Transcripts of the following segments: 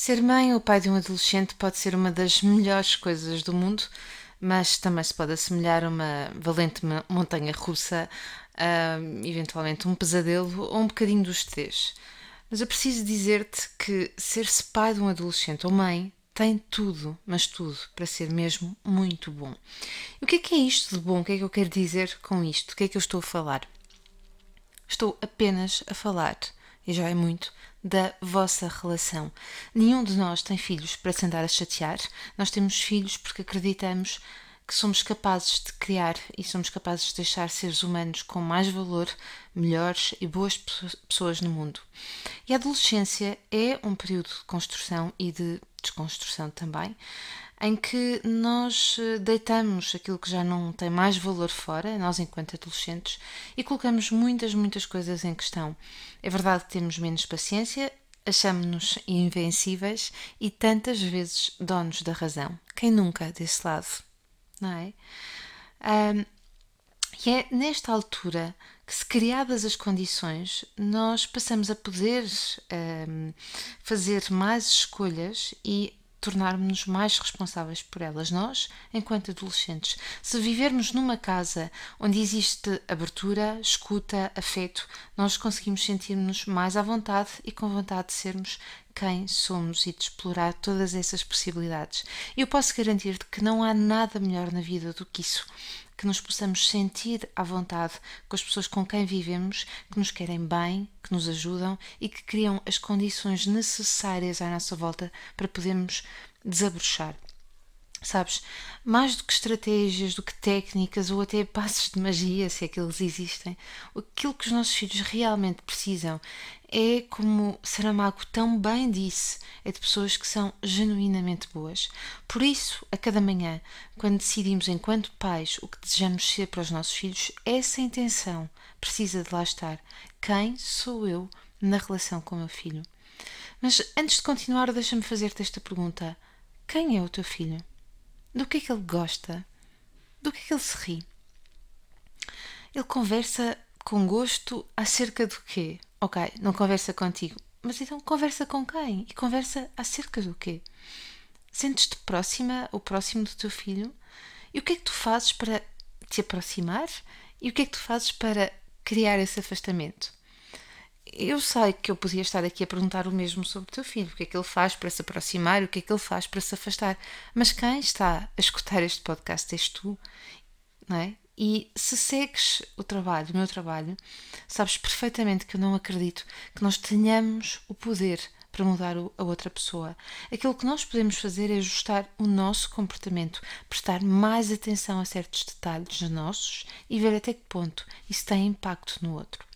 Ser mãe ou pai de um adolescente pode ser uma das melhores coisas do mundo, mas também se pode assemelhar a uma valente montanha russa, eventualmente um pesadelo ou um bocadinho dos três. Mas eu preciso dizer-te que ser-se pai de um adolescente ou mãe tem tudo, mas tudo, para ser mesmo muito bom. E o que é que é isto de bom? O que é que eu quero dizer com isto? O que é que eu estou a falar? Estou apenas a falar, e já é muito, da vossa relação. Nenhum de nós tem filhos para se andar a chatear. Nós temos filhos porque acreditamos que somos capazes de criar e somos capazes de deixar seres humanos com mais valor, melhores e boas pessoas no mundo. E a adolescência é um período de construção e de desconstrução também, em que nós eh, deitamos aquilo que já não tem mais valor fora, nós enquanto adolescentes, e colocamos muitas, muitas coisas em questão. É verdade que temos menos paciência, achamos-nos invencíveis e tantas vezes donos da razão. Quem nunca desse lado, não é? Um, e é nesta altura que, se criadas as condições, nós passamos a poder um, fazer mais escolhas e tornarmos-nos mais responsáveis por elas, nós, enquanto adolescentes. Se vivermos numa casa onde existe abertura, escuta, afeto, nós conseguimos sentir-nos mais à vontade e com vontade de sermos quem somos e de explorar todas essas possibilidades. Eu posso garantir-te que não há nada melhor na vida do que isso que nos possamos sentir à vontade com as pessoas com quem vivemos, que nos querem bem, que nos ajudam e que criam as condições necessárias à nossa volta para podermos desabrochar. Sabes, mais do que estratégias, do que técnicas ou até passos de magia, se é que eles existem, aquilo que os nossos filhos realmente precisam é, como Saramago tão bem disse, é de pessoas que são genuinamente boas. Por isso, a cada manhã, quando decidimos enquanto pais o que desejamos ser para os nossos filhos, essa intenção precisa de lá estar. Quem sou eu na relação com o meu filho? Mas antes de continuar, deixa-me fazer-te esta pergunta: quem é o teu filho? Do que é que ele gosta? Do que é que ele se ri? Ele conversa com gosto acerca do quê? Ok, não conversa contigo, mas então conversa com quem? E conversa acerca do quê? Sentes-te próxima ou próximo do teu filho? E o que é que tu fazes para te aproximar? E o que é que tu fazes para criar esse afastamento? Eu sei que eu podia estar aqui a perguntar o mesmo sobre o teu filho, o que é que ele faz para se aproximar, o que é que ele faz para se afastar. Mas quem está a escutar este podcast és tu, não é? E se segues o trabalho, o meu trabalho, sabes perfeitamente que eu não acredito que nós tenhamos o poder para mudar a outra pessoa. Aquilo que nós podemos fazer é ajustar o nosso comportamento, prestar mais atenção a certos detalhes nossos e ver até que ponto isso tem impacto no outro.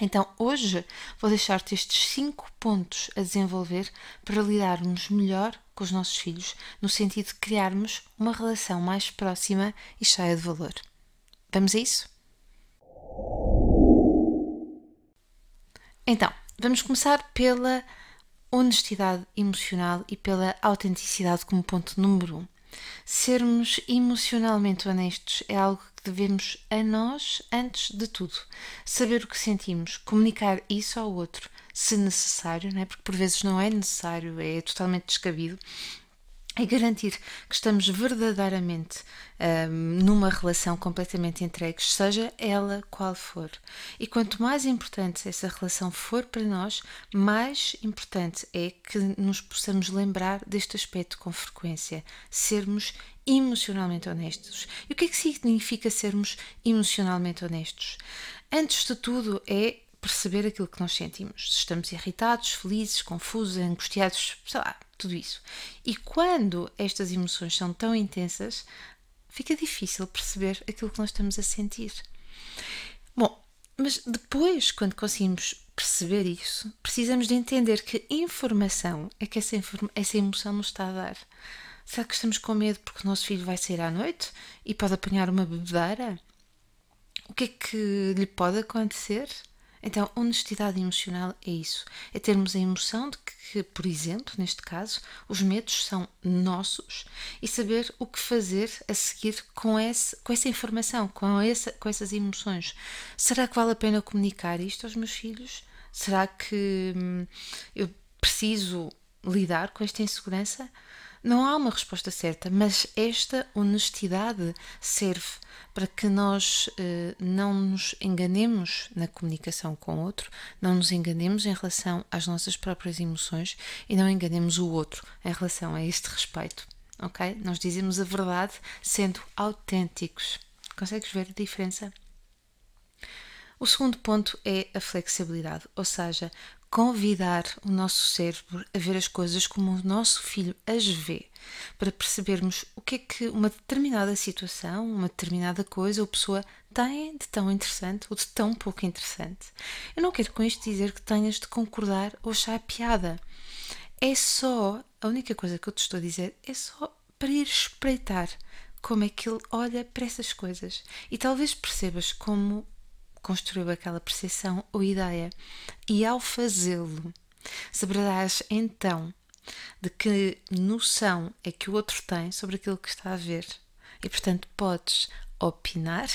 Então, hoje vou deixar-te estes cinco pontos a desenvolver para lidarmos melhor com os nossos filhos, no sentido de criarmos uma relação mais próxima e cheia de valor. Vamos a isso? Então, vamos começar pela honestidade emocional e pela autenticidade como ponto número um. Sermos emocionalmente honestos é algo devemos a nós antes de tudo. Saber o que sentimos, comunicar isso ao outro, se necessário, não é? porque por vezes não é necessário, é totalmente descabido, é garantir que estamos verdadeiramente um, numa relação completamente entregues, seja ela qual for. E quanto mais importante essa relação for para nós, mais importante é que nos possamos lembrar deste aspecto com frequência, sermos emocionalmente honestos. E o que é que significa sermos emocionalmente honestos? Antes de tudo, é perceber aquilo que nós sentimos. Se estamos irritados, felizes, confusos, angustiados, sei lá, tudo isso. E quando estas emoções são tão intensas, fica difícil perceber aquilo que nós estamos a sentir. Bom, mas depois, quando conseguimos perceber isso, precisamos de entender que informação é que essa, essa emoção nos está a dar. Será que estamos com medo porque o nosso filho vai sair à noite e pode apanhar uma bebedeira? O que é que lhe pode acontecer? Então, honestidade emocional é isso. É termos a emoção de que, por exemplo, neste caso, os medos são nossos e saber o que fazer a seguir com, esse, com essa informação, com, essa, com essas emoções. Será que vale a pena comunicar isto aos meus filhos? Será que hum, eu preciso lidar com esta insegurança? Não há uma resposta certa, mas esta honestidade serve para que nós eh, não nos enganemos na comunicação com o outro, não nos enganemos em relação às nossas próprias emoções e não enganemos o outro em relação a este respeito. Ok? Nós dizemos a verdade sendo autênticos. Consegues ver a diferença? O segundo ponto é a flexibilidade, ou seja, convidar o nosso cérebro a ver as coisas como o nosso filho as vê, para percebermos o que é que uma determinada situação, uma determinada coisa ou pessoa tem de tão interessante ou de tão pouco interessante. Eu não quero com isto dizer que tenhas de concordar ou achar piada. É só, a única coisa que eu te estou a dizer é só para ir espreitar como é que ele olha para essas coisas e talvez percebas como construiu aquela percepção ou ideia. E ao fazê-lo, saberás então de que noção é que o outro tem sobre aquilo que está a ver. E portanto podes opinar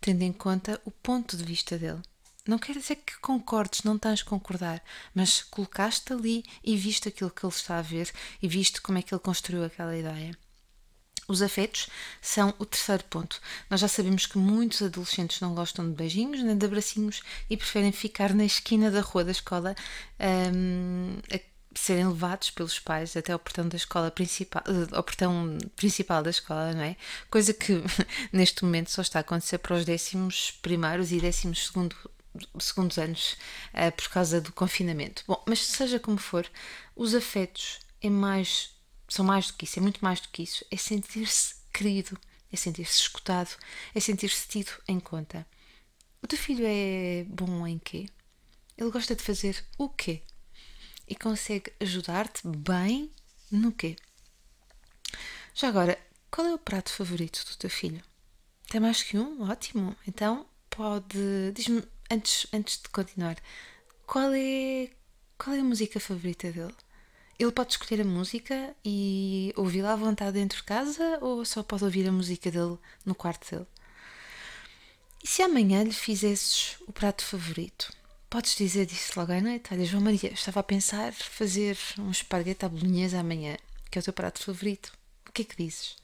tendo em conta o ponto de vista dele. Não quer dizer que concordes, não tens de concordar, mas colocaste ali e viste aquilo que ele está a ver e viste como é que ele construiu aquela ideia. Os afetos são o terceiro ponto. Nós já sabemos que muitos adolescentes não gostam de beijinhos nem de abracinhos e preferem ficar na esquina da rua da escola um, a serem levados pelos pais até ao portão da escola principal, ao portão principal da escola, não é? Coisa que neste momento só está a acontecer para os décimos primeiros e décimos segundo, segundos anos uh, por causa do confinamento. Bom, mas seja como for, os afetos é mais são mais do que isso, é muito mais do que isso. É sentir-se querido, é sentir-se escutado, é sentir-se tido em conta. O teu filho é bom em quê? Ele gosta de fazer o quê? E consegue ajudar-te bem no quê? Já agora, qual é o prato favorito do teu filho? Tem mais que um? Ótimo! Então pode. Diz-me, antes, antes de continuar, qual é, qual é a música favorita dele? Ele pode escolher a música e ouvi-la à vontade dentro de casa ou só pode ouvir a música dele no quarto dele? E se amanhã lhe fizesses o prato favorito? Podes dizer disso logo à noite. Olha, João Maria, estava a pensar fazer um esparguete à bolonhesa amanhã, que é o teu prato favorito. O que é que dizes?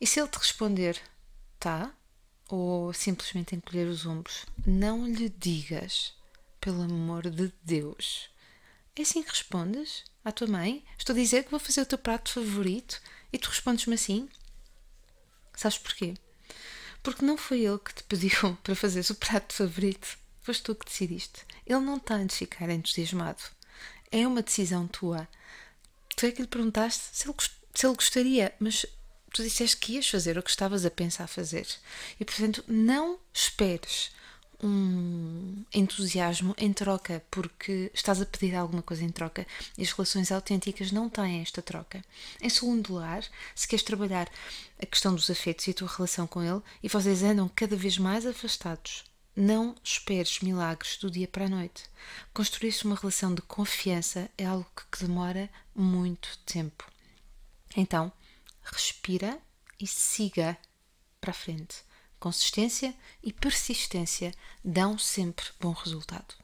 E se ele te responder, tá? Ou simplesmente encolher os ombros, não lhe digas, pelo amor de Deus, é assim que respondes à tua mãe? Estou a dizer que vou fazer o teu prato favorito e tu respondes-me assim? Sabes porquê? Porque não foi ele que te pediu para fazeres o prato favorito. Foste tu que decidiste. Ele não tem de ficar entusiasmado. É uma decisão tua. Tu é que lhe perguntaste se ele, se ele gostaria, mas tu disseste que ias fazer o que estavas a pensar fazer. E portanto, não esperes um entusiasmo em troca, porque estás a pedir alguma coisa em troca e as relações autênticas não têm esta troca. Em segundo lugar, se queres trabalhar a questão dos afetos e a tua relação com ele e vocês andam cada vez mais afastados, não esperes milagres do dia para a noite. Construir uma relação de confiança é algo que demora muito tempo. Então, respira e siga para a frente consistência e persistência dão sempre bom resultado.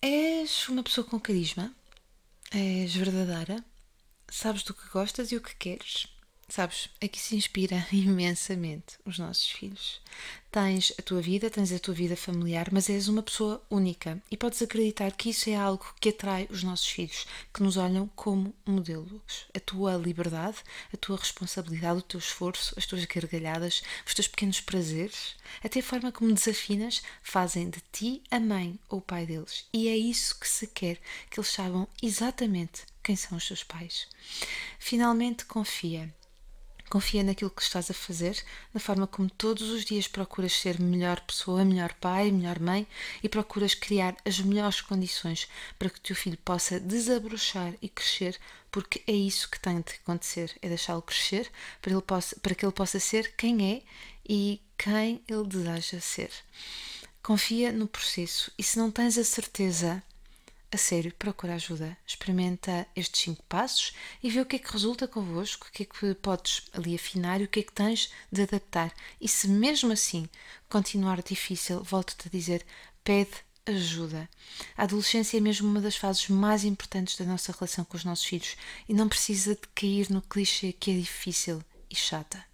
És uma pessoa com carisma, és verdadeira, sabes do que gostas e o que queres. Sabes, aqui se inspira imensamente os nossos filhos. Tens a tua vida, tens a tua vida familiar, mas és uma pessoa única e podes acreditar que isso é algo que atrai os nossos filhos, que nos olham como modelos. A tua liberdade, a tua responsabilidade, o teu esforço, as tuas gargalhadas, os teus pequenos prazeres, até a forma como desafinas, fazem de ti a mãe ou o pai deles. E é isso que se quer, que eles saibam exatamente quem são os seus pais. Finalmente, confia Confia naquilo que estás a fazer, na forma como todos os dias procuras ser melhor pessoa, melhor pai, melhor mãe e procuras criar as melhores condições para que o teu filho possa desabrochar e crescer, porque é isso que tem de acontecer, é deixá-lo crescer para, ele possa, para que ele possa ser quem é e quem ele deseja ser. Confia no processo e se não tens a certeza a sério, procura ajuda. Experimenta estes cinco passos e vê o que é que resulta convosco, o que é que podes ali afinar e o que é que tens de adaptar. E se mesmo assim continuar difícil, volto-te a dizer, pede ajuda. A adolescência é mesmo uma das fases mais importantes da nossa relação com os nossos filhos e não precisa de cair no clichê que é difícil e chata.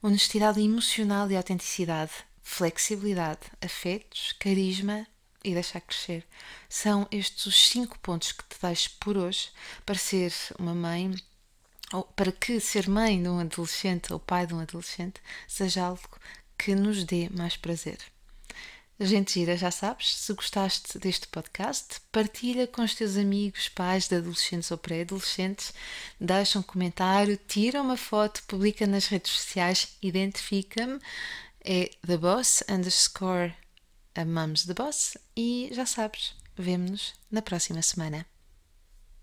Honestidade emocional e autenticidade, flexibilidade, afetos, carisma e deixar crescer. São estes os cinco pontos que te deixo por hoje para ser uma mãe ou para que ser mãe de um adolescente ou pai de um adolescente seja algo que nos dê mais prazer. Gente gira, já sabes, se gostaste deste podcast, partilha com os teus amigos, pais de adolescentes ou pré-adolescentes, deixa um comentário, tira uma foto, publica nas redes sociais, identifica-me, é the boss underscore a Mums the Boss e já sabes, vemo-nos na próxima semana.